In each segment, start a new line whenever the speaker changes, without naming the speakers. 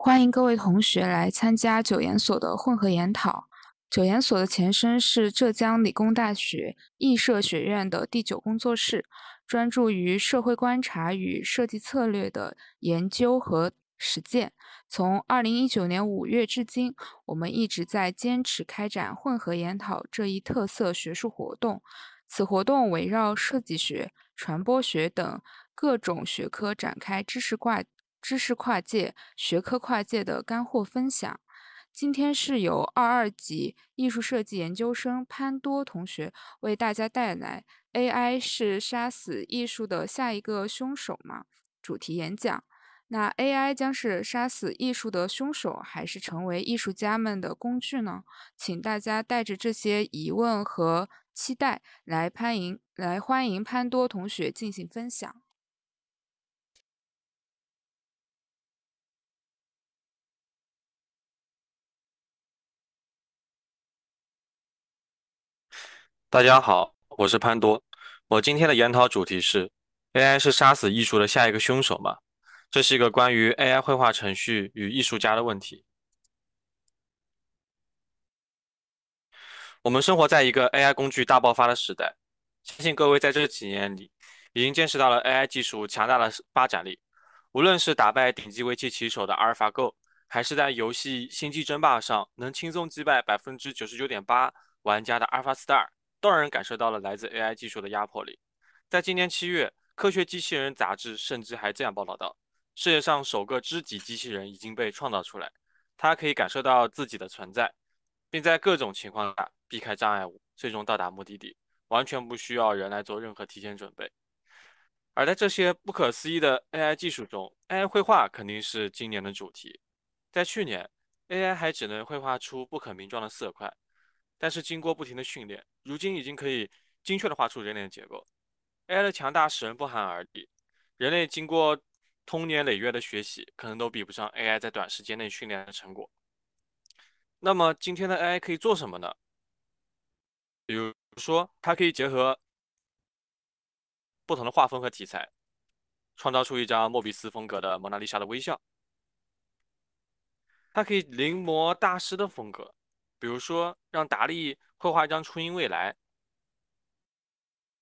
欢迎各位同学来参加九研所的混合研讨。九研所的前身是浙江理工大学艺设学院的第九工作室，专注于社会观察与设计策略的研究和实践。从二零一九年五月至今，我们一直在坚持开展混合研讨这一特色学术活动。此活动围绕设计学、传播学等各种学科展开知识挂。知识跨界、学科跨界的干货分享。今天是由二二级艺术设计研究生潘多同学为大家带来 “AI 是杀死艺术的下一个凶手吗”主题演讲。那 AI 将是杀死艺术的凶手，还是成为艺术家们的工具呢？请大家带着这些疑问和期待来潘迎来欢迎潘多同学进行分享。
大家好，我是潘多。我今天的研讨主题是：AI 是杀死艺术的下一个凶手吗？这是一个关于 AI 绘画程序与艺术家的问题。我们生活在一个 AI 工具大爆发的时代，相信各位在这几年里已经见识到了 AI 技术强大的发展力。无论是打败顶级围棋棋手的阿尔法 Go，还是在游戏《星际争霸》上能轻松击败百分之九十九点八玩家的 Alpha Star。都让人感受到了来自 AI 技术的压迫力。在今年七月，《科学机器人》杂志甚至还这样报道到：世界上首个知己机器人已经被创造出来，它可以感受到自己的存在，并在各种情况下避开障碍物，最终到达目的地，完全不需要人来做任何提前准备。而在这些不可思议的 AI 技术中，AI 绘画肯定是今年的主题。在去年，AI 还只能绘画出不可名状的色块。但是经过不停的训练，如今已经可以精确的画出人脸的结构。AI 的强大使人不寒而栗。人类经过通年累月的学习，可能都比不上 AI 在短时间内训练的成果。那么今天的 AI 可以做什么呢？比如说，它可以结合不同的画风和题材，创造出一张莫比斯风格的蒙娜丽莎的微笑。它可以临摹大师的风格。比如说，让达利绘画一张初音未来，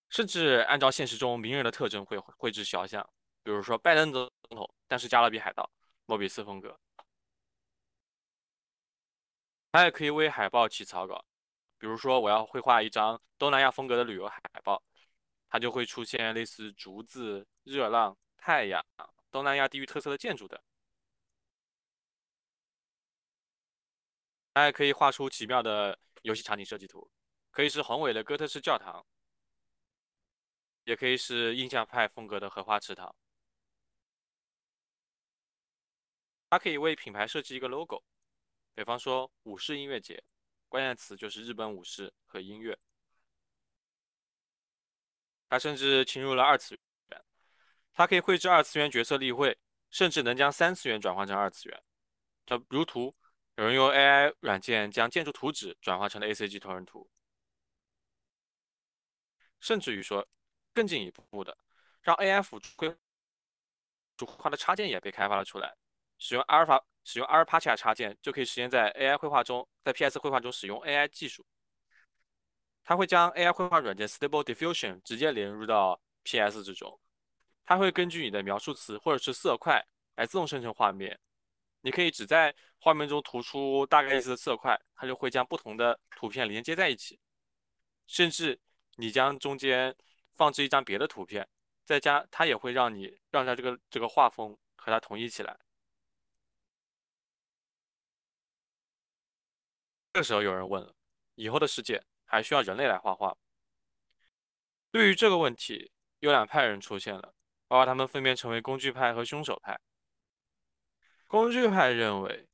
甚至按照现实中名人的特征绘绘制肖像，比如说拜登总统，但是加勒比海盗，莫比斯风格。他也可以为海报起草稿，比如说我要绘画一张东南亚风格的旅游海报，它就会出现类似竹子、热浪、太阳、东南亚地域特色的建筑等。它还可以画出奇妙的游戏场景设计图，可以是宏伟的哥特式教堂，也可以是印象派风格的荷花池塘。它可以为品牌设计一个 logo，比方说武士音乐节，关键词就是日本武士和音乐。它甚至侵入了二次元，它可以绘制二次元角色立绘，甚至能将三次元转换成二次元，它如图。有人用 AI 软件将建筑图纸转化成了 ACG 同人图，甚至于说更进一步的，让 AI 辅助绘画的插件也被开发了出来。使用阿尔法，使用阿尔帕奇亚插件就可以实现，在 AI 绘画中，在 PS 绘画中使用 AI 技术。它会将 AI 绘画软件 Stable Diffusion 直接连入到 PS 之中，它会根据你的描述词或者是色块来自动生成画面。你可以只在画面中涂出大概意思的色块，它就会将不同的图片连接在一起。甚至你将中间放置一张别的图片，再加它也会让你让它这个这个画风和它统一起来。这时候有人问了：以后的世界还需要人类来画画？对于这个问题，有两派人出现了，我把他们分别成为工具派和凶手派。工具派认为，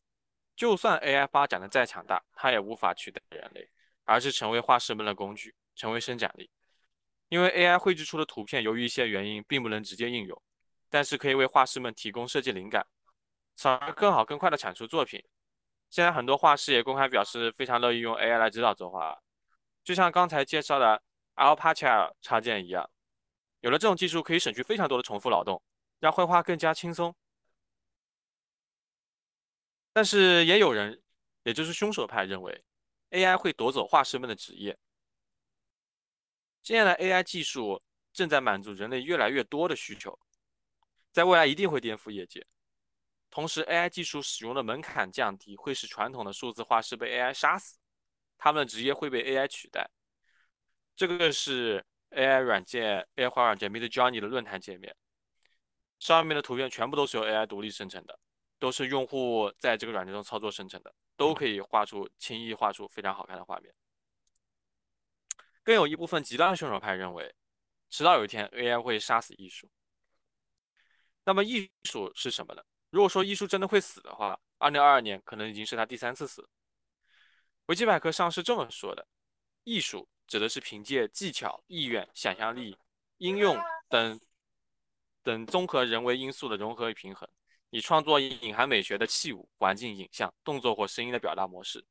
就算 AI 发展的再强大，它也无法取代人类，而是成为画师们的工具，成为生产力。因为 AI 绘制出的图片，由于一些原因，并不能直接应用，但是可以为画师们提供设计灵感，从而更好、更快地产出作品。现在很多画师也公开表示，非常乐意用 AI 来指导作画，就像刚才介绍的 Alpaca 插件一样。有了这种技术，可以省去非常多的重复劳动，让绘画更加轻松。但是也有人，也就是凶手派认为，AI 会夺走画师们的职业。现在的 AI 技术正在满足人类越来越多的需求，在未来一定会颠覆业界。同时，AI 技术使用的门槛降低，会使传统的数字画师被 AI 杀死，他们的职业会被 AI 取代。这个是 AI 软件 AI 画软件 Midjourney 的论坛界面，上面的图片全部都是由 AI 独立生成的，都是用户在这个软件中操作生成的，都可以画出轻易画出非常好看的画面。更有一部分极端的凶手派认为，迟早有一天 AI 会杀死艺术。那么艺术是什么呢？如果说艺术真的会死的话，二零二二年可能已经是他第三次死。维基百科上是这么说的：艺术指的是凭借技巧、意愿、想象力、应用等等综合人为因素的融合与平衡，以创作隐含美学的器物、环境、影像、动作或声音的表达模式。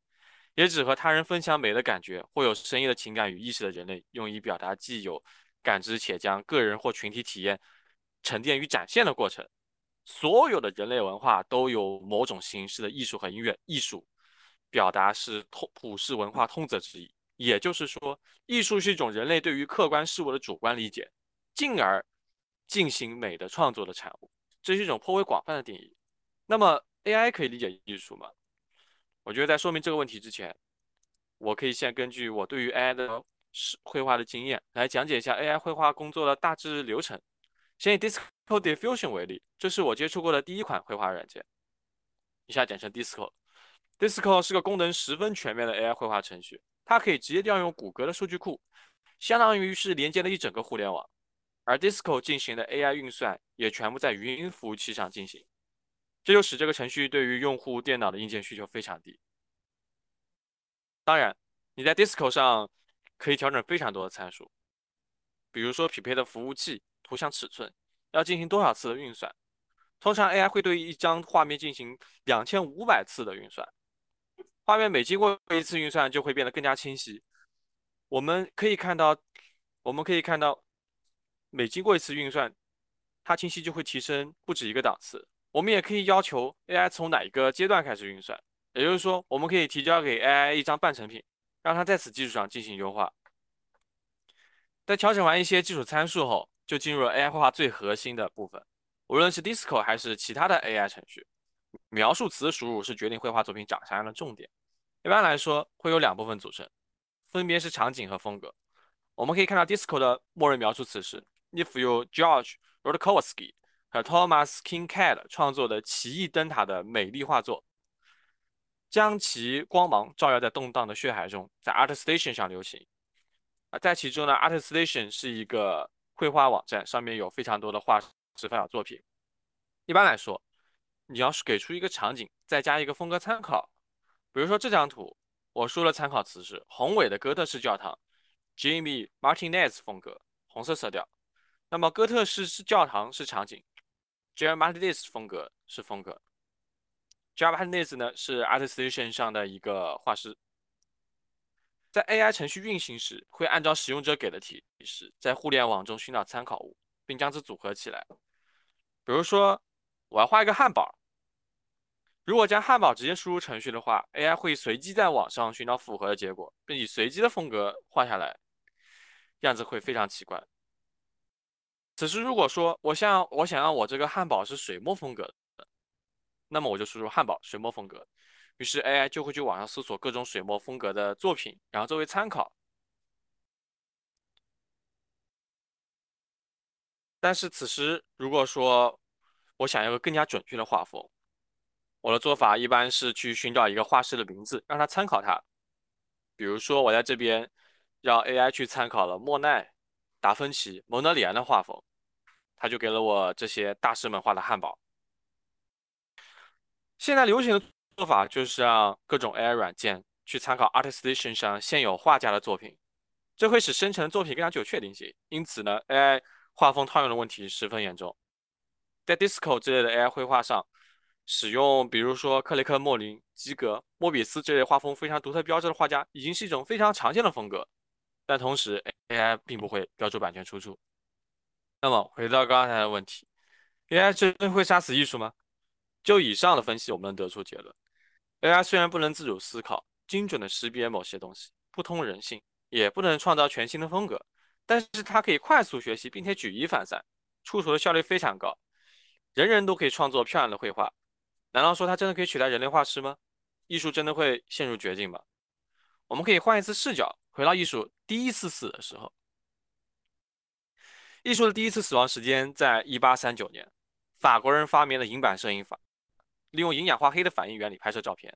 也指和他人分享美的感觉或有深意的情感与意识的人类，用以表达既有感知且将个人或群体体验沉淀与展现的过程。所有的人类文化都有某种形式的艺术和音乐。艺术表达是通普世文化通则之一，也就是说，艺术是一种人类对于客观事物的主观理解，进而进行美的创作的产物。这是一种颇为广泛的定义。那么，AI 可以理解艺术吗？我觉得在说明这个问题之前，我可以先根据我对于 AI 的绘画的经验来讲解一下 AI 绘画工作的大致流程。先以 Disco Diffusion 为例，这是我接触过的第一款绘画软件，以下简称 Disco。Disco 是个功能十分全面的 AI 绘画程序，它可以直接调用谷歌的数据库，相当于是连接了一整个互联网。而 Disco 进行的 AI 运算也全部在语音服务器上进行。这就使这个程序对于用户电脑的硬件需求非常低。当然，你在 Disco 上可以调整非常多的参数，比如说匹配的服务器、图像尺寸，要进行多少次的运算。通常 AI 会对一张画面进行两千五百次的运算，画面每经过一次运算就会变得更加清晰。我们可以看到，我们可以看到，每经过一次运算，它清晰就会提升不止一个档次。我们也可以要求 AI 从哪一个阶段开始运算，也就是说，我们可以提交给 AI 一张半成品，让它在此基础上进行优化。在调整完一些基础参数后，就进入了 AI 绘画最核心的部分。无论是 Disco 还是其他的 AI 程序，描述词输入是决定绘画作品长啥样的重点。一般来说，会有两部分组成，分别是场景和风格。我们可以看到 Disco 的默认描述词是 If you George Rodkowski。和 Thomas Kincaid 创作的奇异灯塔的美丽画作，将其光芒照耀在动荡的血海中，在 ArtStation 上流行。啊，在其中呢，ArtStation 是一个绘画网站，上面有非常多的画师发表作品。一般来说，你要是给出一个场景，再加一个风格参考，比如说这张图，我说的参考词是宏伟的哥特式教堂，Jimmy Martinez 风格，红色色调。那么哥特式是教堂是场景。j a r Martinez 风格是风格 j a r Martinez 呢是 ArtStation 上的一个画师，在 AI 程序运行时，会按照使用者给的提示，在互联网中寻找参考物，并将之组合起来。比如说，我要画一个汉堡，如果将汉堡直接输入程序的话，AI 会随机在网上寻找符合的结果，并以随机的风格画下来，样子会非常奇怪。此时，如果说我想我想要我这个汉堡是水墨风格的，那么我就输入汉堡水墨风格，于是 AI 就会去网上搜索各种水墨风格的作品，然后作为参考。但是此时，如果说我想要个更加准确的画风，我的做法一般是去寻找一个画师的名字，让他参考他。比如说，我在这边让 AI 去参考了莫奈、达芬奇、蒙德里安的画风。他就给了我这些大师们画的汉堡。现在流行的做法就是让各种 AI 软件去参考 ArtStation 上现有画家的作品，这会使生成的作品更加具有确定性。因此呢，AI 画风套用的问题十分严重。在 Disco 之类的 AI 绘画上，使用比如说克雷克·莫林、基格、莫比斯这类画风非常独特标志的画家，已经是一种非常常见的风格。但同时，AI 并不会标注版权出处。那么回到刚才的问题，AI 真的会杀死艺术吗？就以上的分析，我们能得出结论 AI 虽然不能自主思考、精准的识别某些东西，不通人性，也不能创造全新的风格，但是它可以快速学习，并且举一反三，出图的效率非常高。人人都可以创作漂亮的绘画，难道说它真的可以取代人类画师吗？艺术真的会陷入绝境吗？我们可以换一次视角，回到艺术第一次死的时候。艺术的第一次死亡时间在1839年，法国人发明了银版摄影法，利用银氧化黑的反应原理拍摄照片，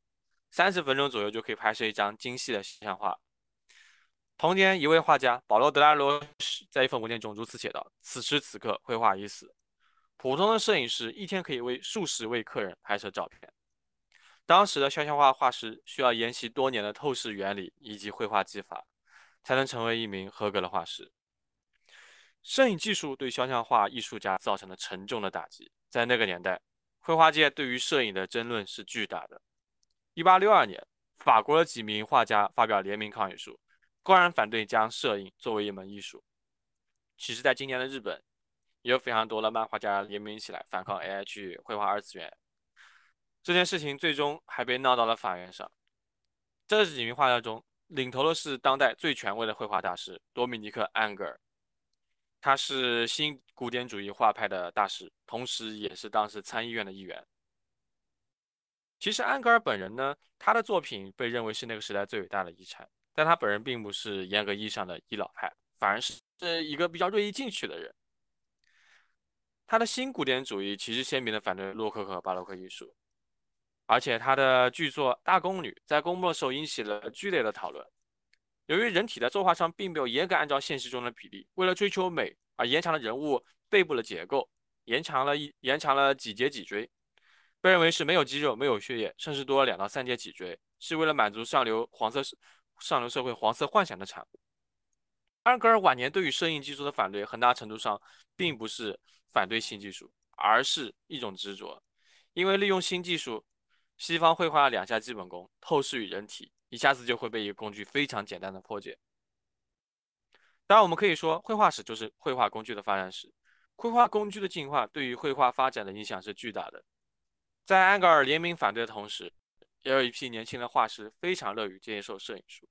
三十分钟左右就可以拍摄一张精细的形象画。同年，一位画家保罗·德拉罗在一份文件中如此写道：“此时此刻，绘画已死。普通的摄影师一天可以为数十位客人拍摄照片。”当时的肖像画画师需要研习多年的透视原理以及绘画技法，才能成为一名合格的画师。摄影技术对肖像画艺术家造成了沉重的打击。在那个年代，绘画界对于摄影的争论是巨大的。1862年，法国的几名画家发表联名抗议书，公然反对将摄影作为一门艺术。其实，在今年的日本，也有非常多的漫画家联名起来反抗 AI 去绘画二次元。这件事情最终还被闹到了法院上。这几名画家中，领头的是当代最权威的绘画大师多米尼克·安格尔，他是新古典主义画派的大师，同时也是当时参议院的议员。其实，安格尔本人呢，他的作品被认为是那个时代最伟大的遗产，但他本人并不是严格意义上的伊老派，反而是一个比较锐意进取的人。他的新古典主义其实鲜明的反对洛克和巴洛克艺术。而且他的剧作《大宫女》在公布的时候引起了剧烈的讨论。由于人体在作画上并没有严格按照现实中的比例，为了追求美而延长了人物背部的结构，延长了一延长了几节脊椎，被认为是没有肌肉、没有血液，甚至多了两到三节脊椎，是为了满足上流黄色上流社会黄色幻想的产物。安格尔晚年对于摄影技术的反对，很大程度上并不是反对新技术，而是一种执着，因为利用新技术。西方绘画两下基本功：透视与人体，一下子就会被一个工具非常简单的破解。当然，我们可以说，绘画史就是绘画工具的发展史。绘画工具的进化对于绘画发展的影响是巨大的。在安格尔联名反对的同时，也有一批年轻的画师非常乐于接受摄影术，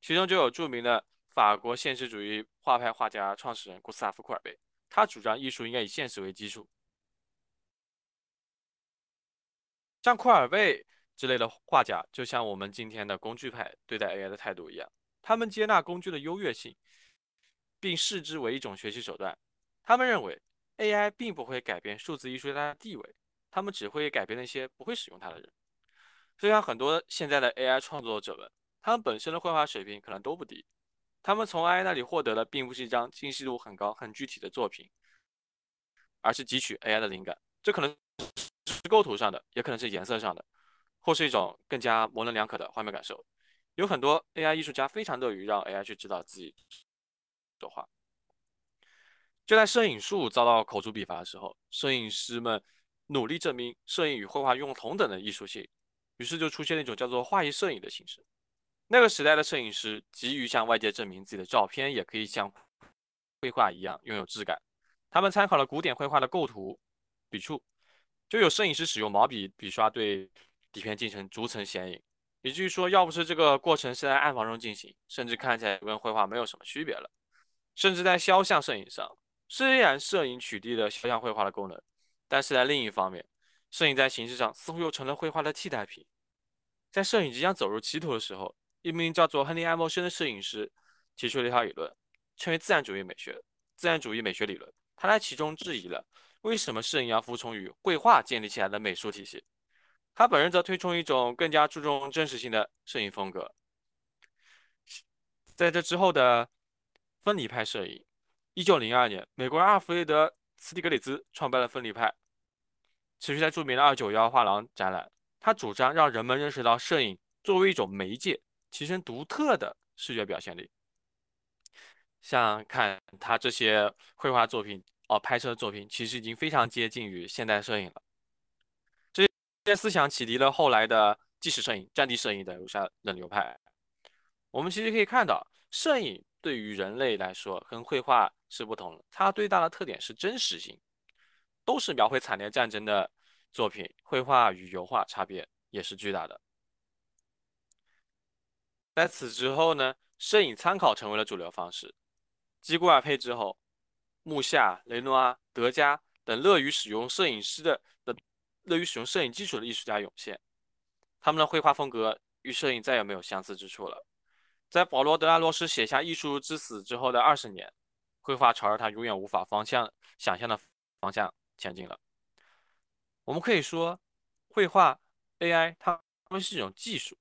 其中就有著名的法国现实主义画派画家创始人古斯塔夫·库尔贝，他主张艺术应该以现实为基础。像库尔贝之类的画家，就像我们今天的工具派对待 AI 的态度一样，他们接纳工具的优越性，并视之为一种学习手段。他们认为 AI 并不会改变数字艺术家的地位，他们只会改变那些不会使用它的人。就像很多现在的 AI 创作者们，他们本身的绘画水平可能都不低，他们从 AI 那里获得的并不是一张精细度很高、很具体的作品，而是汲取 AI 的灵感。这可能。是构图上的，也可能是颜色上的，或是一种更加模棱两可的画面感受。有很多 AI 艺术家非常乐于让 AI 去指导自己作画。就在摄影术遭到口诛笔伐的时候，摄影师们努力证明摄影与绘画用同等的艺术性，于是就出现了一种叫做画意摄影的形式。那个时代的摄影师急于向外界证明自己的照片也可以像绘画一样拥有质感，他们参考了古典绘画的构图、笔触。就有摄影师使用毛笔笔刷对底片进行逐层显影，也就是说，要不是这个过程是在暗房中进行，甚至看起来跟绘画没有什么区别了。甚至在肖像摄影上，虽然摄影取缔了肖像绘画的功能，但是在另一方面，摄影在形式上似乎又成了绘画的替代品。在摄影即将走入歧途的时候，一名叫做亨利·艾默生的摄影师提出了一套理论，称为自然主义美学。自然主义美学理论，他在其中质疑了。为什么摄影要服从于绘画建立起来的美术体系？他本人则推崇一种更加注重真实性的摄影风格。在这之后的分离派摄影，一九零二年，美国人阿弗雷德·斯蒂格里兹创办了分离派，持续在著名的二九幺画廊展览。他主张让人们认识到摄影作为一种媒介，其身独特的视觉表现力。像看他这些绘画作品。哦，拍摄的作品其实已经非常接近于现代摄影了。这些思想启迪了后来的纪实摄影、战地摄影的留下的流派。我们其实可以看到，摄影对于人类来说跟绘画是不同的，它最大的特点是真实性，都是描绘惨烈战争的作品。绘画与油画差别也是巨大的。在此之后呢，摄影参考成为了主流方式。继顾尔配之后，穆夏、雷诺阿、德加等乐于使用摄影师的的乐于使用摄影技术的艺术家涌现，他们的绘画风格与摄影再也没有相似之处了。在保罗·德拉罗斯写下《艺术之死》之后的二十年，绘画朝着他永远无法方向想象的方向前进了。我们可以说，绘画 AI 它们是一种技术。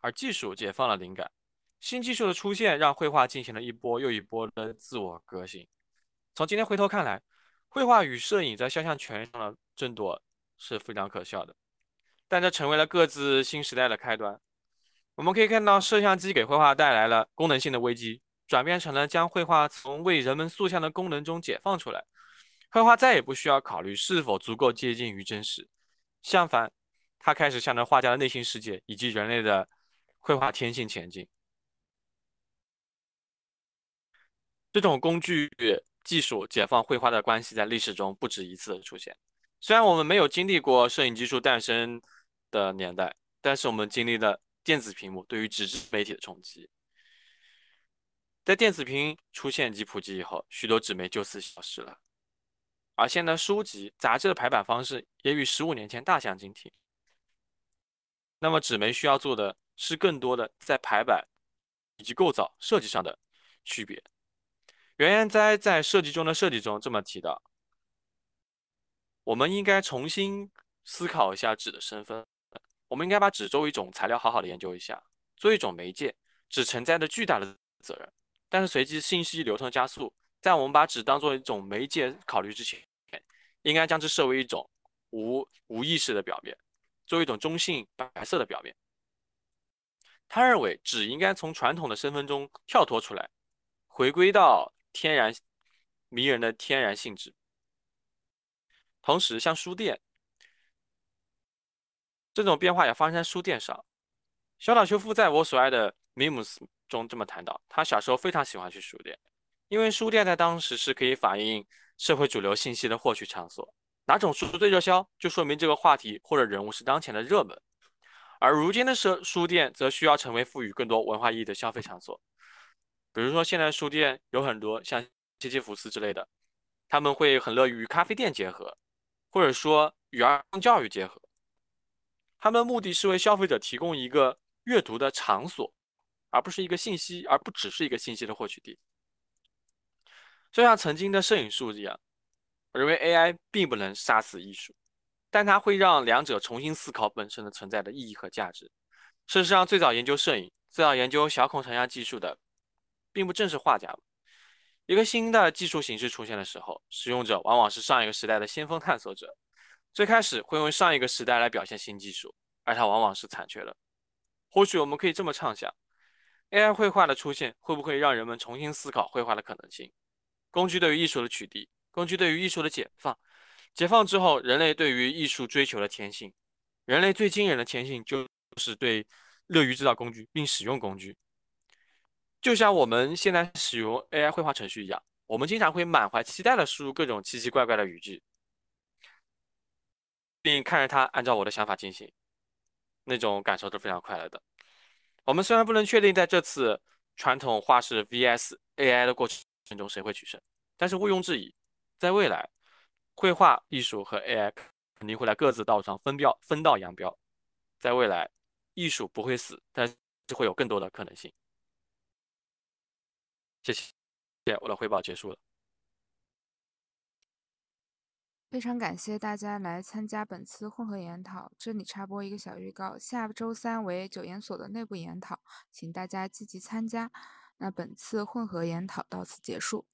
而技术解放了灵感，新技术的出现让绘画进行了一波又一波的自我革新。从今天回头看来，绘画与摄影在肖像权上的争夺是非常可笑的，但这成为了各自新时代的开端。我们可以看到，摄像机给绘画带来了功能性的危机，转变成了将绘画从为人们塑像的功能中解放出来。绘画再也不需要考虑是否足够接近于真实，相反，它开始向着画家的内心世界以及人类的。绘画天性前进，这种工具技术解放绘画的关系在历史中不止一次的出现。虽然我们没有经历过摄影技术诞生的年代，但是我们经历了电子屏幕对于纸质媒体的冲击。在电子屏出现及普及以后，许多纸媒就此消失了，而现在书籍、杂志的排版方式也与十五年前大相径庭。那么纸媒需要做的。是更多的在排版以及构造设计上的区别。袁研哉在设计中的设计中这么提到：我们应该重新思考一下纸的身份。我们应该把纸作为一种材料好好的研究一下，作为一种媒介，纸承载着巨大的责任。但是随即信息流通加速，在我们把纸当做一种媒介考虑之前，应该将之设为一种无无意识的表面，作为一种中性白色的表面。他认为纸应该从传统的身份中跳脱出来，回归到天然迷人的天然性质。同时，像书店这种变化也发生在书店上。小岛修夫在我所爱的《米姆斯》中这么谈到：他小时候非常喜欢去书店，因为书店在当时是可以反映社会主流信息的获取场所。哪种书最热销，就说明这个话题或者人物是当前的热门。而如今的书书店则需要成为赋予更多文化意义的消费场所，比如说现在书店有很多像杰西福斯之类的，他们会很乐于与咖啡店结合，或者说与儿童教育结合，他们的目的是为消费者提供一个阅读的场所，而不是一个信息，而不只是一个信息的获取地。就像曾经的摄影术一样，我认为 AI 并不能杀死艺术。但它会让两者重新思考本身的存在的意义和价值。事实上，最早研究摄影、最早研究小孔成像技术的，并不正是画家。一个新的技术形式出现的时候，使用者往往是上一个时代的先锋探索者。最开始会用上一个时代来表现新技术，而它往往是残缺的。或许我们可以这么畅想：AI 绘画的出现会不会让人们重新思考绘画的可能性？工具对于艺术的取缔，工具对于艺术的解放。解放之后，人类对于艺术追求的天性，人类最惊人的天性就是对乐于制造工具并使用工具。就像我们现在使用 AI 绘画程序一样，我们经常会满怀期待的输入各种奇奇怪怪的语句，并看着它按照我的想法进行，那种感受是非常快乐的。我们虽然不能确定在这次传统画室 VS AI 的过程中谁会取胜，但是毋庸置疑，在未来。绘画艺术和 AI 肯定会在各自道路上分标分道扬镳，在未来，艺术不会死，但是会有更多的可能性。谢谢，我的汇报结束了。
非常感谢大家来参加本次混合研讨。这里插播一个小预告：下周三为九研所的内部研讨，请大家积极参加。那本次混合研讨到此结束。